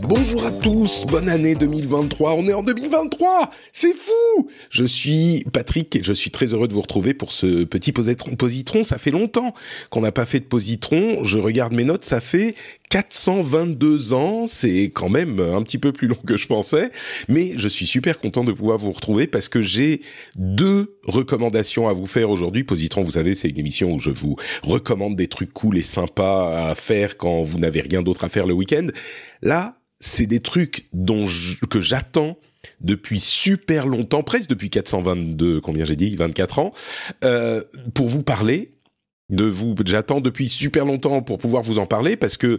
Bonjour à tous, bonne année 2023. On est en 2023, c'est fou. Je suis Patrick et je suis très heureux de vous retrouver pour ce petit positron. positron. Ça fait longtemps qu'on n'a pas fait de positron. Je regarde mes notes, ça fait 422 ans. C'est quand même un petit peu plus long que je pensais, mais je suis super content de pouvoir vous retrouver parce que j'ai deux recommandations à vous faire aujourd'hui. Positron, vous savez, c'est une émission où je vous recommande des trucs cool et sympas à faire quand vous n'avez rien d'autre à faire le week-end. Là, c'est des trucs dont que j'attends depuis super longtemps, presque depuis 422, combien j'ai dit, 24 ans, euh, pour vous parler de vous. J'attends depuis super longtemps pour pouvoir vous en parler parce que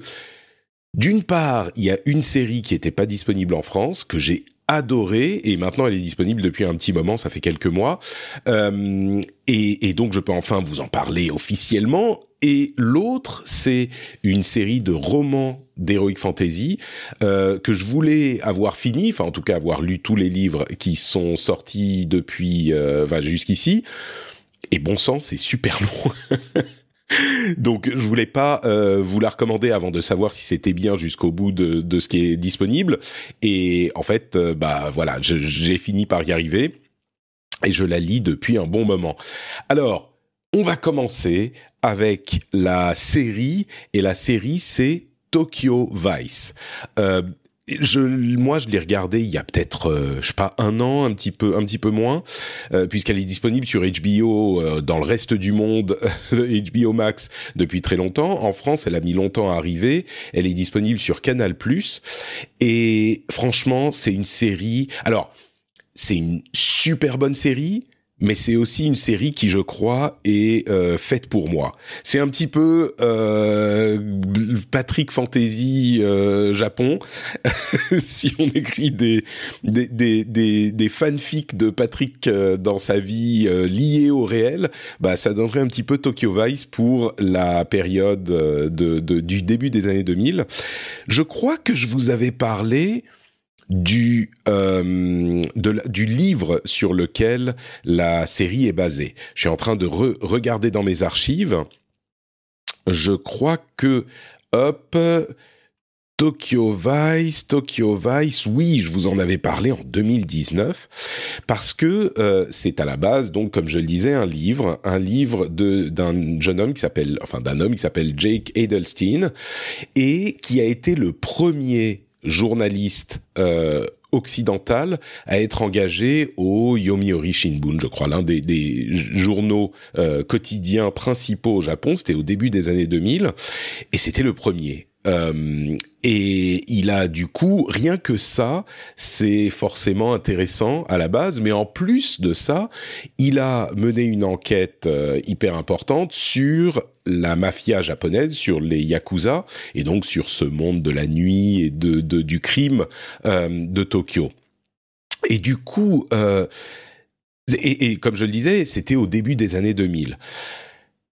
d'une part, il y a une série qui n'était pas disponible en France que j'ai adorée et maintenant elle est disponible depuis un petit moment, ça fait quelques mois. Euh, et, et, donc je peux enfin vous en parler officiellement. Et l'autre, c'est une série de romans d'heroic fantasy euh, que je voulais avoir fini, enfin en tout cas avoir lu tous les livres qui sont sortis depuis euh, jusqu'ici. Et bon sang, c'est super long. Donc je voulais pas euh, vous la recommander avant de savoir si c'était bien jusqu'au bout de, de, ce qui est disponible. Et en fait, euh, bah voilà, j'ai fini par y arriver et je la lis depuis un bon moment. Alors, on va commencer avec la série et la série c'est Tokyo Vice. Euh, je, moi, je l'ai regardé il y a peut-être, euh, je sais pas, un an, un petit peu, un petit peu moins, euh, puisqu'elle est disponible sur HBO euh, dans le reste du monde, HBO Max depuis très longtemps. En France, elle a mis longtemps à arriver. Elle est disponible sur Canal+. Et franchement, c'est une série. Alors, c'est une super bonne série mais c'est aussi une série qui, je crois, est euh, faite pour moi. C'est un petit peu euh, Patrick Fantasy euh, Japon. si on écrit des des, des, des, des fanfics de Patrick euh, dans sa vie euh, liés au réel, bah ça donnerait un petit peu Tokyo Vice pour la période de, de, du début des années 2000. Je crois que je vous avais parlé du euh, du livre sur lequel la série est basée. Je suis en train de regarder dans mes archives. Je crois que hop Tokyo Vice, Tokyo Vice, oui, je vous en avais parlé en 2019 parce que euh, c'est à la base, donc comme je le disais, un livre, un livre d'un jeune homme qui s'appelle, enfin d'un homme qui s'appelle Jake Edelstein et qui a été le premier journaliste euh, occidental à être engagé au Yomiuri Shimbun, je crois, l'un des, des, journaux euh, quotidiens principaux au Japon. C'était au début des années 2000 et c'était le premier. Euh, et il a du coup, rien que ça, c'est forcément intéressant à la base, mais en plus de ça, il a mené une enquête euh, hyper importante sur la mafia japonaise, sur les yakuza, et donc sur ce monde de la nuit et de, du crime euh, de Tokyo. Et du coup, et, et comme je le disais, c'était au début des années 2000.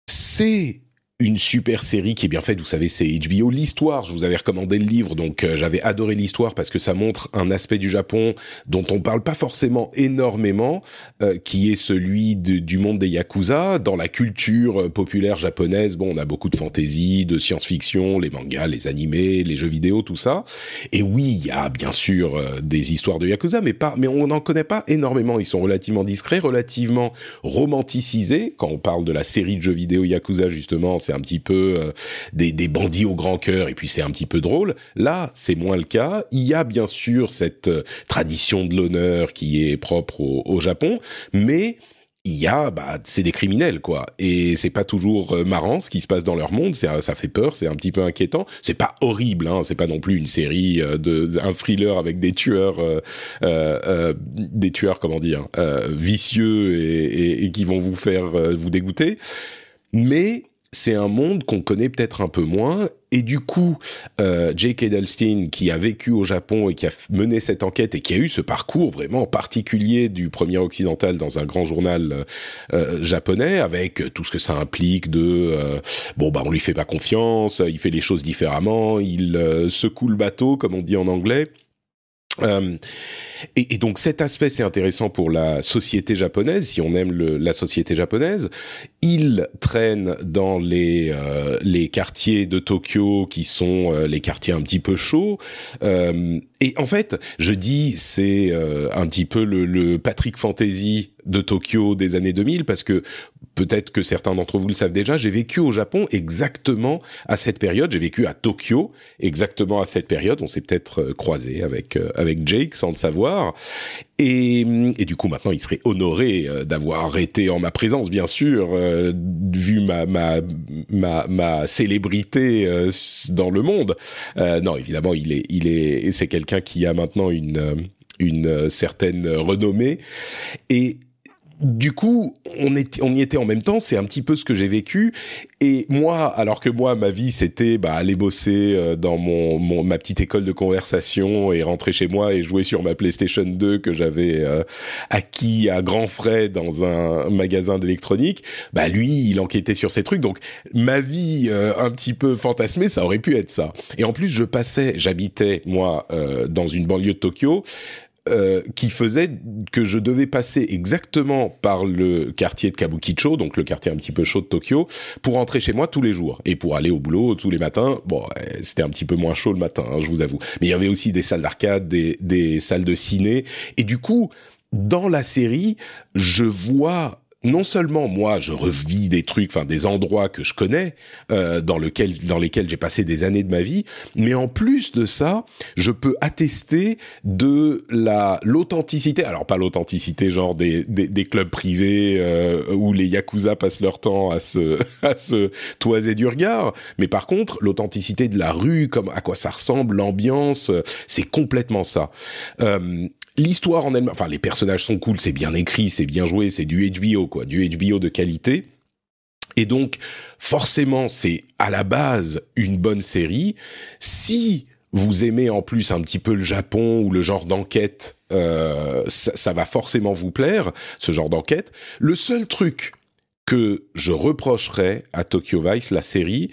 C'est une super série qui est bien faite. Vous savez, c'est HBO. L'histoire, je vous avais recommandé le livre, donc euh, j'avais adoré l'histoire parce que ça montre un aspect du Japon dont on parle pas forcément énormément, euh, qui est celui du monde des yakuza. Dans la culture euh, populaire japonaise, bon, on a beaucoup de fantaisie, de science-fiction, les mangas, les animés, les jeux vidéo, tout ça. Et oui, il y a bien sûr des histoires de yakuza, mais pas, mais on n'en connaît pas énormément. Ils sont relativement discrets, relativement romanticisés. Quand on parle de la série de jeux vidéo yakuza, justement, un petit peu euh, des, des, bandits au grand cœur et puis c'est un petit peu drôle. Là, c'est moins le cas. Il y a bien sûr cette euh, tradition de l'honneur qui est propre au, au Japon, mais il y a, bah, c'est des criminels, quoi. Et c'est pas toujours euh, marrant ce qui se passe dans leur monde. C'est, ça fait peur, c'est un petit peu inquiétant. C'est pas horrible, hein. C'est pas non plus une série euh, de, un thriller avec des tueurs, euh, euh des tueurs, comment dire, vicieux et, et, et, qui vont vous faire vous dégoûter. Mais c'est un monde qu'on connaît peut-être un peu moins. Et du coup, euh, Jake Edelstein, qui a vécu au Japon et qui a mené cette enquête et qui a eu ce parcours vraiment particulier du premier occidental dans un grand journal euh, euh japonais, avec tout ce que ça implique de euh, bon bah on lui fait pas confiance, il fait les choses différemment, il euh, secoue le bateau comme on dit en anglais. Euh, et, donc cet aspect c'est intéressant pour la société japonaise, si on aime la société japonaise. Il traîne dans les euh, quartiers de Tokyo qui sont euh, les quartiers un petit peu chauds. Et en fait, je dis c'est un petit peu le, le Patrick Fantasy de Tokyo des années 2000 parce que peut-être que certains d'entre vous le savent déjà, j'ai vécu au Japon exactement à cette période. J'ai vécu à Tokyo exactement à cette période. On s'est peut-être euh, croisé avec euh, avec Jake sans le savoir. Et, et, du coup, maintenant, il serait honoré euh, d'avoir été en ma présence, bien sûr, vu ma ma ma, ma célébrité dans le monde. non, évidemment, il est il est c'est quelqu'un qui a maintenant une une certaine renommée et du coup, on, on y était en même temps. C'est un petit peu ce que j'ai vécu. Et moi, alors que moi, ma vie, c'était bah, aller bosser euh, dans mon, ma petite école de conversation et rentrer chez moi et jouer sur ma PlayStation 2 que j'avais euh, acquis à grands frais dans un magasin d'électronique. Bah lui, il enquêtait sur ces trucs. Donc ma vie euh, un petit peu fantasmée, ça aurait pu être ça. Et en plus, je passais, j'habitais moi dans une banlieue de Tokyo. Euh, qui faisait que je devais passer exactement par le quartier de Kabukicho, donc le quartier un petit peu chaud de Tokyo, pour rentrer chez moi tous les jours et pour aller au boulot tous les matins. Bon, c'était un petit peu moins chaud le matin, hein, je vous avoue. Mais il y avait aussi des salles d'arcade, des salles de ciné, et du coup, dans la série, je vois non seulement moi je revis des trucs, enfin des endroits que je connais, euh, dans lequel dans lesquels j'ai passé des années de ma vie, mais en plus de ça, je peux attester de la l'authenticité. Alors pas l'authenticité genre des, des, des clubs privés euh, où les yakuza passent leur temps à se à se toiser du regard, mais par contre l'authenticité de la rue, comme à quoi ça ressemble, l'ambiance, c'est complètement ça. Euh, l'histoire en elle-même, enfin les personnages sont cool, c'est bien écrit, c'est bien joué, c'est du HBO quoi, du HBO de qualité. Et donc forcément c'est à la base une bonne série. Si vous aimez en plus un petit peu le Japon ou le genre d'enquête, euh, ça, ça, va forcément vous plaire, ce genre d'enquête. Le seul truc que je reprocherais à Tokyo Vice, la série,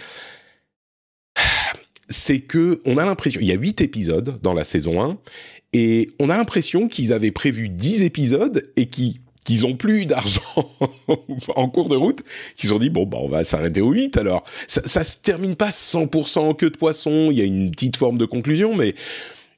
c'est que on a l'impression, il y a huit épisodes dans la saison 1, et on a l'impression qu'ils avaient prévu 10 épisodes et qui qu'ils ont plus d'argent en cours de route, qu'ils ont dit bon bah on va s'arrêter au 8 alors. Ça, ça se termine pas 100% en queue de poisson, il y a une petite forme de conclusion mais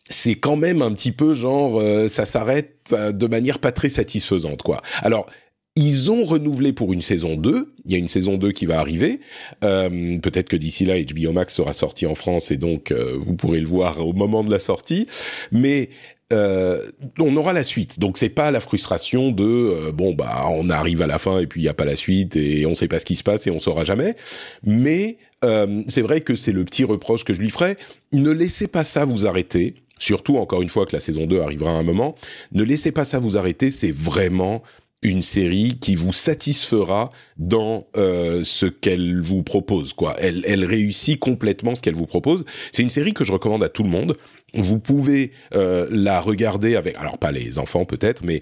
c'est quand même un petit peu genre euh, ça s'arrête euh, de manière pas très satisfaisante quoi. Alors ils ont renouvelé pour une saison 2. Il y a une saison 2 qui va arriver. Euh, Peut-être que d'ici là, HBO Max sera sorti en France et donc euh, vous pourrez le voir au moment de la sortie. Mais euh, on aura la suite. Donc c'est pas la frustration de euh, bon bah on arrive à la fin et puis il y a pas la suite et on sait pas ce qui se passe et on saura jamais. Mais euh, c'est vrai que c'est le petit reproche que je lui ferai. Ne laissez pas ça vous arrêter. Surtout encore une fois que la saison 2 arrivera à un moment. Ne laissez pas ça vous arrêter. C'est vraiment une série qui vous satisfera dans euh, ce qu'elle vous propose. Quoi, elle, réussit complètement ce qu'elle vous propose. C'est une série que je recommande à tout le monde. Vous pouvez euh, la regarder avec, alors pas les enfants peut-être, mais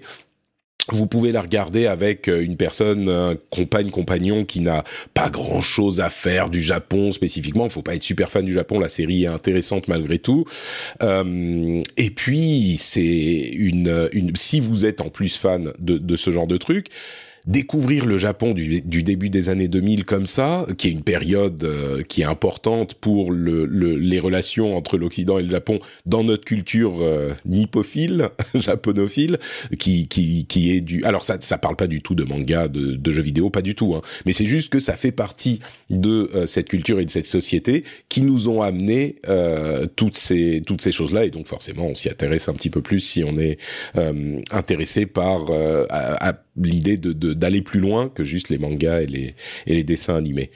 vous pouvez la regarder avec euh, une personne, un compagne, compagnon qui n'a pas grand chose à faire du Japon spécifiquement. Il faut pas être super fan du Japon. La série est intéressante malgré tout. Euh, et puis c'est une, une, si vous êtes en plus fan de, de ce genre de truc, découvrir le Japon du, du, début des années 2000 comme ça, qui est une période euh, qui est importante pour le, le, les relations entre l'Occident et le Japon dans notre culture euh, nippophile, japonophile, qui, qui, qui est du... Alors ça ça parle pas du tout de manga, de, de jeux vidéo, pas du tout, hein, mais c'est juste que ça fait partie de euh, cette culture et de cette société qui nous ont amené euh, toutes ces, toutes ces choses-là, et donc forcément on s'y intéresse un petit peu plus si on est intéressé par... À, à, l'idée de d'aller plus loin que juste les mangas et les et les dessins animés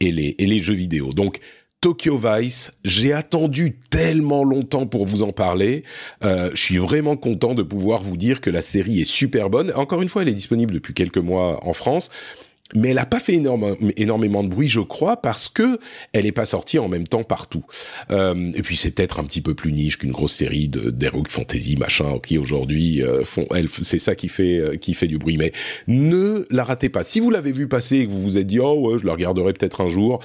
et les et les jeux vidéo. Donc Tokyo Vice, j'ai attendu tellement longtemps pour vous en parler. Euh, je suis vraiment content de pouvoir vous dire que la série est super bonne. Encore une fois, elle est disponible depuis quelques mois en France mais elle n'a pas fait énormément de bruit, je crois, parce que elle n'est pas sortie en même temps partout. Euh, et puis c'est peut-être un petit peu plus niche qu'une grosse série de d'heroic fantasy machin qui aujourd'hui euh, font. Elle, c'est ça qui fait euh, qui fait du bruit. Mais ne la ratez pas. Si vous l'avez vu passer et que vous vous êtes dit oh ouais, je la regarderai peut-être un jour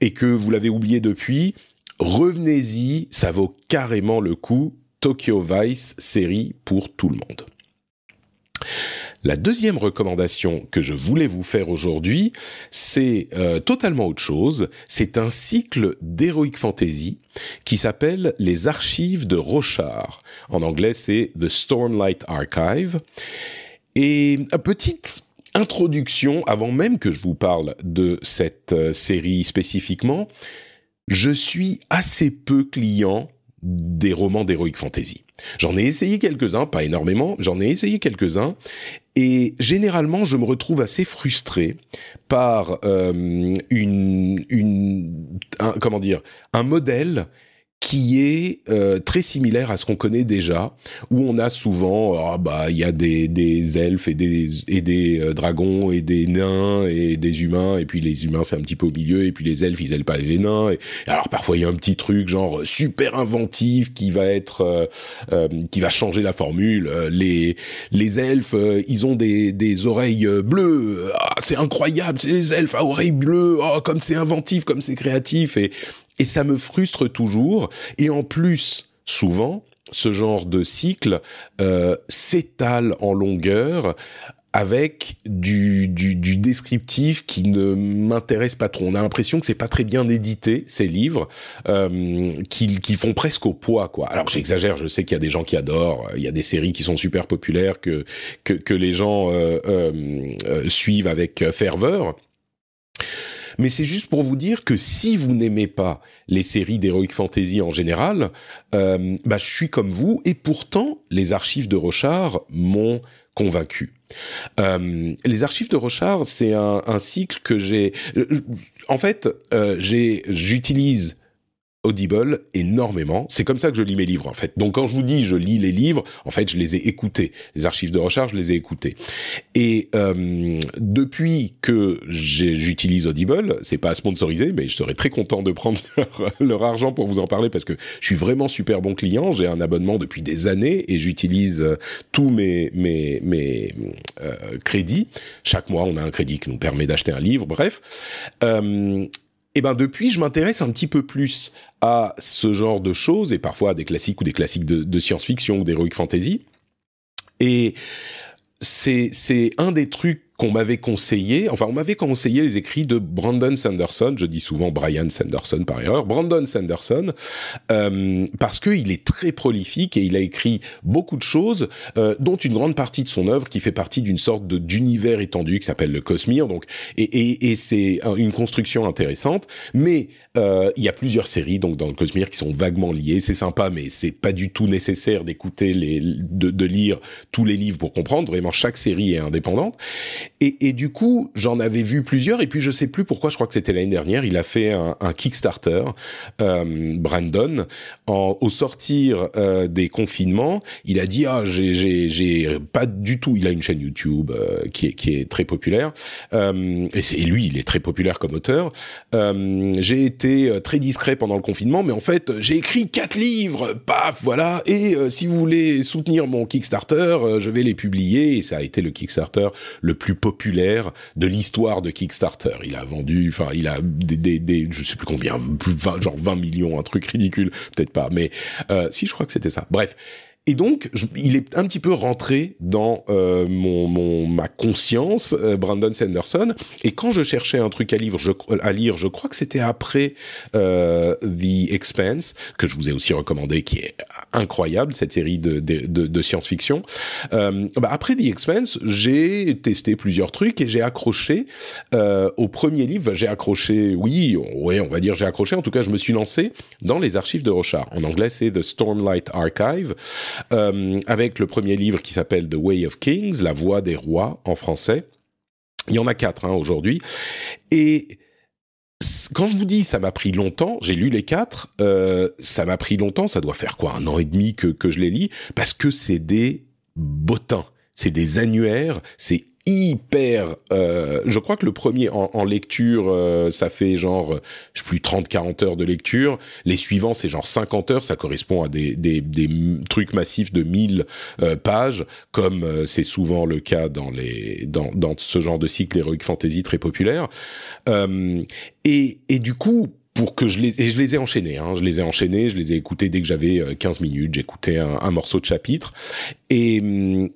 et que vous l'avez oublié depuis, revenez-y. Ça vaut carrément le coup. Tokyo Vice série pour tout le monde. La deuxième recommandation que je voulais vous faire aujourd'hui, c'est euh, totalement autre chose. C'est un cycle d'heroic fantasy qui s'appelle Les Archives de Rochard. En anglais, c'est The Stormlight Archive. Et une petite introduction, avant même que je vous parle de cette euh, série spécifiquement, je suis assez peu client des romans d'heroic fantasy. J'en ai essayé quelques-uns, pas énormément, j'en ai essayé quelques-uns, et généralement, je me retrouve assez frustré par euh, une, une un, comment dire, un modèle qui est euh, très similaire à ce qu'on connaît déjà, où on a souvent, ah bah il y a des, des elfes et des et des euh, dragons et des nains et des humains, et puis les humains c'est un petit peu au milieu, et puis les elfes ils aiment pas les nains. Et, alors parfois il y a un petit truc genre super inventif qui va être euh, qui va changer la formule. Les les elfes ils ont des des oreilles bleues, ah, c'est incroyable, c'est les elfes à oreilles bleues, oh comme c'est inventif, comme c'est créatif et et ça me frustre toujours. Et en plus, souvent, ce genre de cycle euh, s'étale en longueur avec du, du, du, descriptif qui ne m'intéresse pas trop. On a l'impression que c'est pas très bien édité ces livres, euh, qui, qui font presque au poids quoi. Alors j'exagère, je sais qu'il y a des gens qui adorent, il y a des séries qui sont super populaires que que, que les gens euh, euh, euh suivent avec ferveur mais c'est juste pour vous dire que si vous n'aimez pas les séries d'heroic fantasy en général, euh, bah, je suis comme vous, et pourtant, les archives de Rochard m'ont convaincu. Euh, les archives de Rochard, c'est un, cycle que j'ai... Euh, en fait, euh, j'utilise Audible énormément. C'est comme ça que je lis mes livres en fait. Donc quand je vous dis je lis les livres, en fait je les ai écoutés. Les archives de recherche, je les ai écoutés. Et euh, depuis que j'utilise Audible, c'est pas sponsorisé, mais je serais très content de prendre leur, argent pour vous en parler parce que je suis vraiment super bon client. J'ai un abonnement depuis des années et j'utilise euh, tous mes mes mes euh, crédits. Chaque mois, on a un crédit qui nous permet d'acheter un livre. Bref. Euh, et ben depuis, je m'intéresse un petit peu plus à ce genre de choses et parfois à des classiques ou des classiques de, science-fiction ou d'heroic fantasy. Et c'est c'est un des trucs qu'on m'avait conseillé, enfin on m'avait conseillé les écrits de Brandon Sanderson, je dis souvent Brian Sanderson par erreur, Brandon Sanderson, euh, parce qu'il est très prolifique et il a écrit beaucoup de choses, euh, dont une grande partie de son œuvre qui fait partie d'une sorte d'univers étendu qui s'appelle le Cosmere, donc et, et, et c'est une construction intéressante, mais euh, il y a plusieurs séries donc dans le Cosmere qui sont vaguement liées, c'est sympa, mais c'est pas du tout nécessaire d'écouter les, de, de lire tous les livres pour comprendre, vraiment chaque série est indépendante. Et, et du coup, j'en avais vu plusieurs. Et puis, je sais plus pourquoi. Je crois que c'était l'année dernière. Il a fait un, un Kickstarter, euh, Brandon, en, au sortir euh, des confinements. Il a dit ah j'ai pas du tout. Il a une chaîne YouTube euh, qui est qui est très populaire. Euh, et c'est lui, il est très populaire comme auteur. Euh, j'ai été euh, très discret pendant le confinement, mais en fait, j'ai écrit quatre livres. Paf, voilà. Et si vous voulez soutenir mon Kickstarter, je vais les publier. Et ça a été le Kickstarter le plus populaire de l'histoire de Kickstarter. Il a vendu, enfin, il a des, des, des, je sais plus combien, 20, genre 20 millions, un truc ridicule, peut-être pas, mais euh, si, je crois que c'était ça. Bref, et donc, je, il est un petit peu rentré dans euh, mon, mon, ma conscience, euh, Brandon Sanderson. Et quand je cherchais un truc à, lire, je, à lire, je crois que c'était après euh, The Expanse, que je vous ai aussi recommandé, qui est incroyable, cette série de, de, de, science-fiction. Euh, bah après The Expanse, j'ai testé plusieurs trucs et j'ai accroché euh, au premier livre. J'ai accroché, oui, ouais, on va dire j'ai accroché. En tout cas, je me suis lancé dans les archives de Rochard. En anglais, c'est The Stormlight Archive. Avec le premier livre qui s'appelle The Way of Kings, La Voix des rois en français. Il y en a quatre hein, aujourd'hui. Et quand je vous dis ça m'a pris longtemps, j'ai lu les quatre, euh, ça m'a pris longtemps, ça doit faire quoi, un an et demi que, que je les lis, parce que c'est des bottins, c'est des annuaires, c'est hyper. Euh, je crois que le premier en, lecture, euh, ça fait genre, je sais plus 30-40 heures de lecture. Les suivants, c'est genre 50 heures. Ça correspond à des, des, des trucs massifs de 1000 euh, pages, comme euh, c'est souvent le cas dans les dans, dans ce genre de cycle heroic fantasy très populaire. et, et du coup, pour que je les et je les ai enchaînés hein, je les ai enchaînés je les ai écoutés dès que j'avais 15 minutes j'écoutais un, un morceau de chapitre et hum,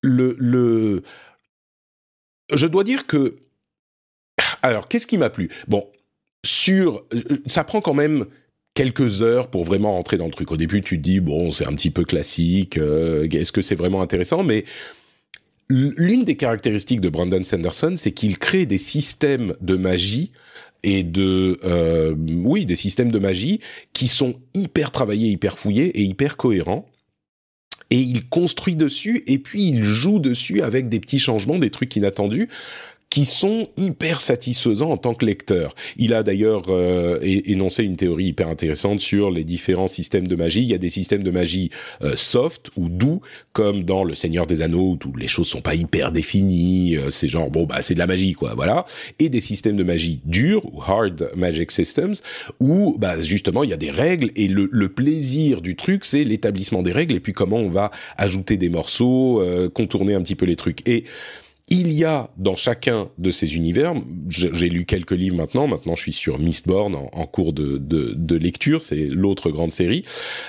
le le je dois dire que alors qu'est-ce qui m'a plu? Bon, sur ça prend quand même quelques heures pour vraiment rentrer dans le truc. Au début, tu te dis bon, c'est un petit peu classique. Euh, est-ce que c'est vraiment intéressant? Mais l'une des caractéristiques de Brandon Sanderson, c'est qu'il crée des systèmes de magie et de euh, oui des systèmes de magie qui sont hyper travaillés, hyper fouillés et hyper cohérents et il construit dessus et puis il joue dessus avec des petits changements, des trucs inattendus qui sont hyper satisfaisants en tant que lecteur. Il a d'ailleurs euh, énoncé une théorie hyper intéressante sur les différents systèmes de magie. Il y a des systèmes de magie euh, soft ou doux, comme dans Le Seigneur des Anneaux, où les choses sont pas hyper définies. Euh, c'est genre bon bah c'est de la magie quoi, voilà. Et des systèmes de magie durs ou hard magic systems, où bah justement il y a des règles et le, le plaisir du truc c'est l'établissement des règles et puis comment on va ajouter des morceaux, contourner un petit peu les trucs et il y a dans chacun de ces univers, j'ai lu quelques livres maintenant, maintenant je suis sur Mistborn en, en cours de, lecture, c'est l'autre grande série,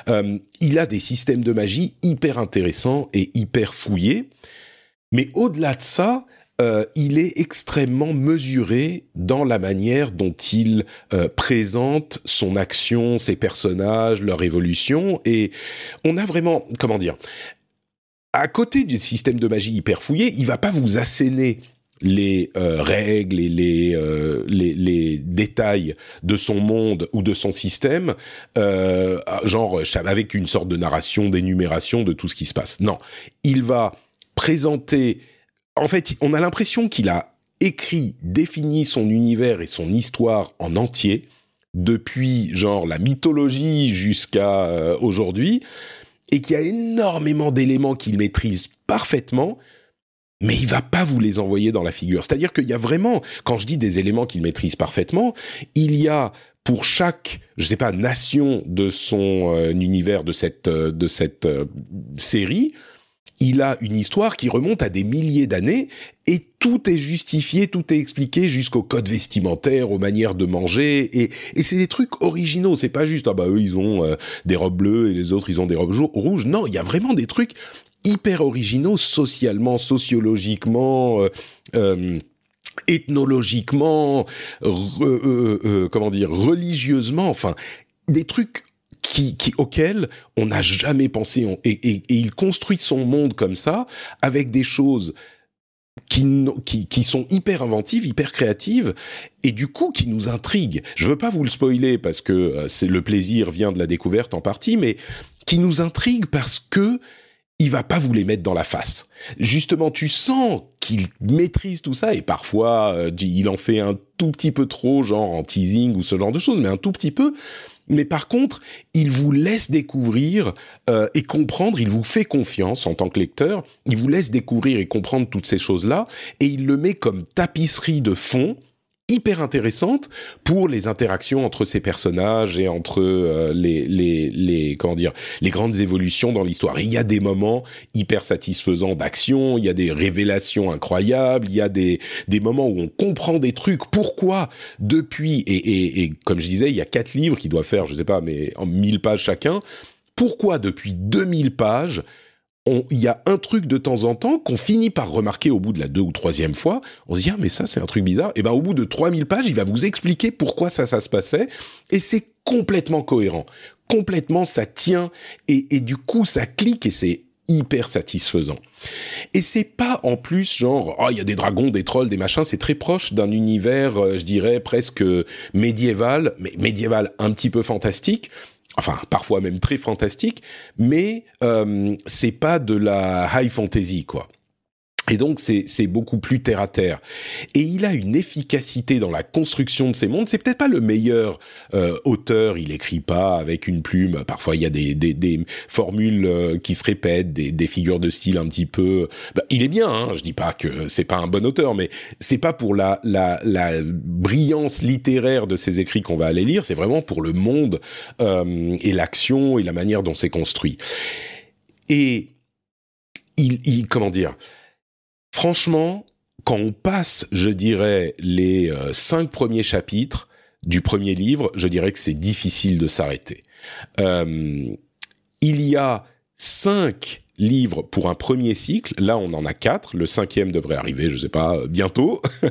euh, il a des systèmes de magie hyper intéressants et hyper fouillés, mais au-delà de ça, euh, il est extrêmement mesuré dans la manière dont il euh, présente son action, ses personnages, leur évolution, et on a vraiment, comment dire, à côté du système de magie hyper fouillé, il va pas vous asséner les euh, règles et euh, les, détails de son monde ou de son système, euh, genre avec une sorte de narration, d'énumération de tout ce qui se passe. Non, il va présenter. En fait, on a l'impression qu'il a écrit, défini son univers et son histoire en entier depuis genre la mythologie jusqu'à aujourd'hui et qu'il y a énormément d'éléments qu'il maîtrise parfaitement, mais il va pas vous les envoyer dans la figure. C'est-à-dire qu'il y a vraiment, quand je dis des éléments qu'il maîtrise parfaitement, il y a pour chaque, je sais pas, nation de son euh, univers de cette euh, de cette euh, série, il a une histoire qui remonte à des milliers d'années et tout est justifié, tout est expliqué jusqu'au code vestimentaire, aux manières de manger et, et c'est des trucs originaux. C'est pas juste ah bah eux ils ont euh, des robes bleues et les autres ils ont des robes rouges. Non, il y a vraiment des trucs hyper originaux socialement, sociologiquement. Euh, euh, ethnologiquement, comment dire, religieusement, enfin, des trucs qui, qui, auquel on n'a jamais pensé. et, et, et, il construit son monde comme ça, avec des choses qui, qui, qui, sont hyper inventives, hyper créatives, et du coup qui nous intriguent. Je veux pas vous le spoiler parce que euh, c'est le plaisir vient de la découverte en partie, mais qui nous intriguent parce que il va pas vous les mettre dans la face. Justement, tu sens qu'il maîtrise tout ça et parfois euh, il en fait un tout petit peu trop, genre en teasing ou ce genre de choses, mais un tout petit peu mais par contre, il vous laisse découvrir euh, et comprendre, il vous fait confiance en tant que lecteur, il vous laisse découvrir et comprendre toutes ces choses-là, et il le met comme tapisserie de fond hyper intéressante pour les interactions entre ces personnages et entre euh, les, les, les comment dire les grandes évolutions dans l'histoire. il y a des moments hyper satisfaisants d'action, il y a des révélations incroyables, il y a des des moments où on comprend des trucs. Pourquoi depuis et, et, et comme je disais, il y a quatre livres qui doivent faire, je sais pas, mais en 1000 pages chacun. Pourquoi depuis 2000 pages il y a un truc de temps en temps qu'on finit par remarquer au bout de la deux ou troisième fois. On se dit, ah, mais ça, c'est un truc bizarre. Et ben, au bout de 3000 pages, il va vous expliquer pourquoi ça, ça se passait. Et c'est complètement cohérent. Complètement, ça tient. Et, du coup, ça clique et c'est hyper satisfaisant. Et c'est pas en plus genre oh il y a des dragons, des trolls, des machins, c'est très proche d'un univers euh, je dirais presque médiéval, mais médiéval un petit peu fantastique. Enfin, parfois même très fantastique, mais euh, c'est pas de la high fantasy quoi. Et donc c'est beaucoup plus terre à terre. Et il a une efficacité dans la construction de ces mondes. C'est peut-être pas le meilleur euh, auteur. Il écrit pas avec une plume. Parfois il y a des, des, des formules euh, qui se répètent, des, des, figures de style un petit peu. Bah, il est bien. Hein, je dis pas que c'est pas un bon auteur, mais c'est pas pour la, la, la brillance littéraire de ses écrits qu'on va aller lire. C'est vraiment pour le monde euh, et l'action et la manière dont c'est construit. Et il, il comment dire franchement, quand on passe, je dirais, les euh, cinq premiers chapitres du premier livre, je dirais que c'est difficile de s'arrêter. Euh, il y a cinq livres pour un premier cycle. Là, on en a quatre. Le cinquième devrait arriver, je ne sais pas, bientôt.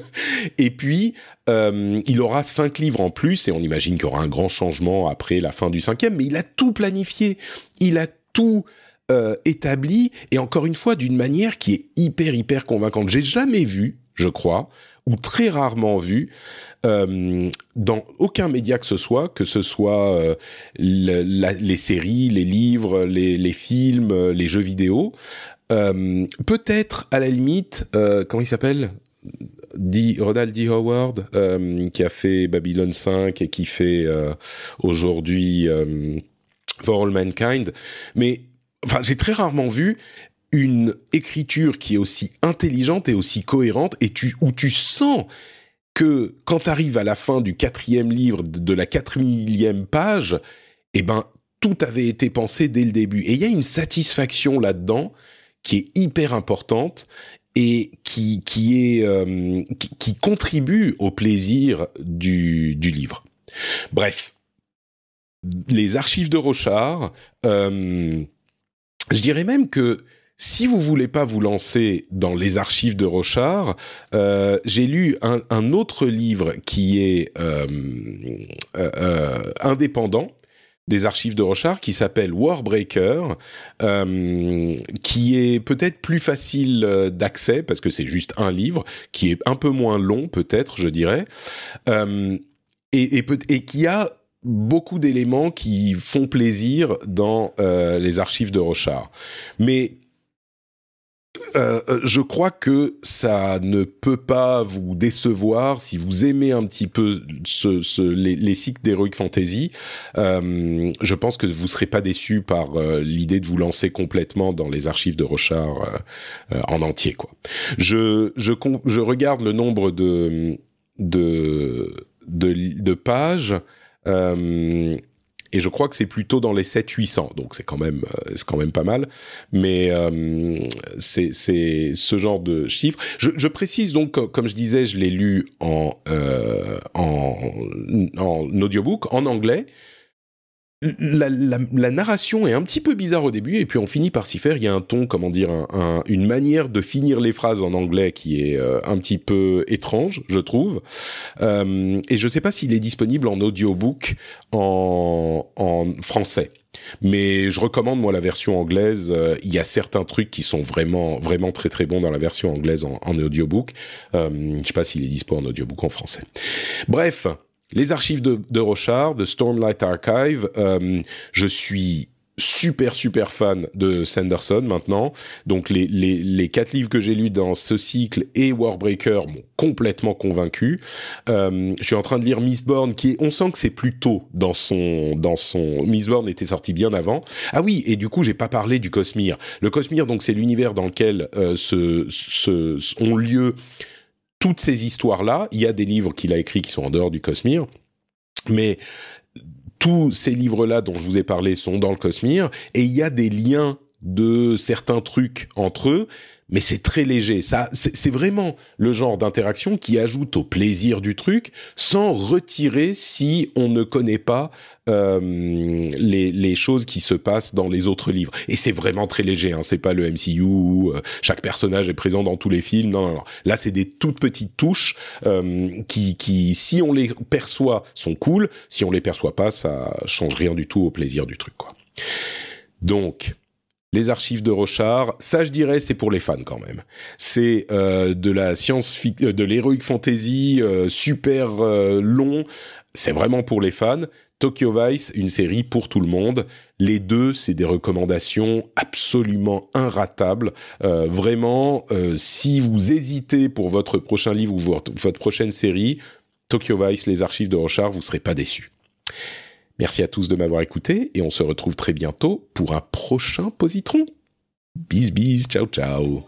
et puis, euh, il aura cinq livres en plus, et on imagine qu'il y aura un grand changement après la fin du cinquième. Mais il a tout planifié. Il a tout euh, établi et encore une fois d'une manière qui est hyper hyper convaincante. J'ai jamais vu, je crois, ou très rarement vu euh, dans aucun média que ce soit, que ce soit euh, les séries, les livres, les, les films, les jeux vidéo. Peut-être à la limite, comment il s'appelle? D, Ronald D. Howard, qui a fait Babylon 5 et qui fait aujourd'hui For All Mankind. Mais enfin, j'ai très rarement vu une écriture qui est aussi intelligente et aussi cohérente et où tu sens que quand tu arrives à la fin du quatrième livre, de la quatrième page, eh ben, tout avait été pensé dès le début. Et il y a une satisfaction là-dedans qui est hyper importante et qui, qui, est, euh, qui, contribue au plaisir du, du livre. Bref, les archives de Rochard, euh, je dirais même que si vous voulez pas vous lancer dans les archives de Rochard, euh, j'ai lu un, un, autre livre qui est euh, euh, euh indépendant des archives de Rochard qui s'appelle Warbreaker, euh, qui est peut-être plus facile euh, d'accès parce que c'est juste un livre, qui est un peu moins long peut-être, je dirais, et, et, et qui a beaucoup d'éléments qui font plaisir dans euh, les archives de Rochard. Mais euh, euh, je crois que ça ne peut pas vous décevoir si vous aimez un petit peu ce, les, les, cycles d'Heroic Fantasy. je pense que vous serez pas déçu par l'idée de vous lancer complètement dans les archives de Rochard en entier. Quoi. Je, je, je regarde le nombre de, de, de, de pages. Euh, et je crois que c'est plutôt dans les 700-800, donc c'est quand même euh, quand même pas mal. Mais euh, c'est ce genre de chiffres. Je, je, précise donc, comme je disais, je l'ai lu en euh, en en audiobook en anglais la, la, la, narration est un petit peu bizarre au début et puis on finit par s'y faire. Il y a un ton, comment dire, un, une manière de finir les phrases en anglais qui est euh, un petit peu étrange, je trouve. Euh, et je sais pas s'il est disponible en audiobook en, en français. Mais je recommande moi la version anglaise. Euh, il y a certains trucs qui sont vraiment vraiment très très bons dans la version anglaise en, en audiobook. Euh, je sais pas s'il est dispo en audiobook en français. Bref, les archives de, de Rochard, de Stormlight Archive. Euh, je suis super super fan de Sanderson maintenant. Donc les, les, les quatre livres que j'ai lus dans ce cycle et Warbreaker m'ont complètement convaincu. Euh, je suis en train de lire Mistborn qui est, on sent que c'est plus tôt dans son dans son Mistborn était sorti bien avant. Ah oui et du coup j'ai pas parlé du Cosmere. Le Cosmere donc c'est l'univers dans lequel euh, se, se, ont lieu toutes ces histoires-là, il y a des livres qu'il a écrits qui sont en dehors du Cosmere, mais tous ces livres-là dont je vous ai parlé sont dans le Cosmere, et il y a des liens de certains trucs entre eux, mais c'est très léger. Ça, c'est vraiment le genre d'interaction qui ajoute au plaisir du truc, sans retirer si on ne connaît pas euh, les, les, choses qui se passent dans les autres livres. Et c'est vraiment très léger. Hein. C'est pas le MCU où euh, chaque personnage est présent dans tous les films. Non, non, non. Là, c'est des toutes petites touches euh, qui, qui, si on les perçoit, sont cool. Si on les perçoit pas, ça change rien du tout au plaisir du truc. Quoi. Donc, les archives de Rochard, ça je dirais c'est pour les fans quand même. C'est euh, de la science, euh, de l'heroic fantasy euh, super long. C'est vraiment pour les fans. Tokyo Vice, une série pour tout le monde. Les deux, c'est des recommandations absolument inratables. vraiment, si vous hésitez pour votre prochain livre ou votre, prochaine série, Tokyo Vice, les archives de Rochard, vous serez pas déçus. Merci à tous de m'avoir écouté et on se retrouve très bientôt pour un prochain positron. Bis bis, ciao ciao.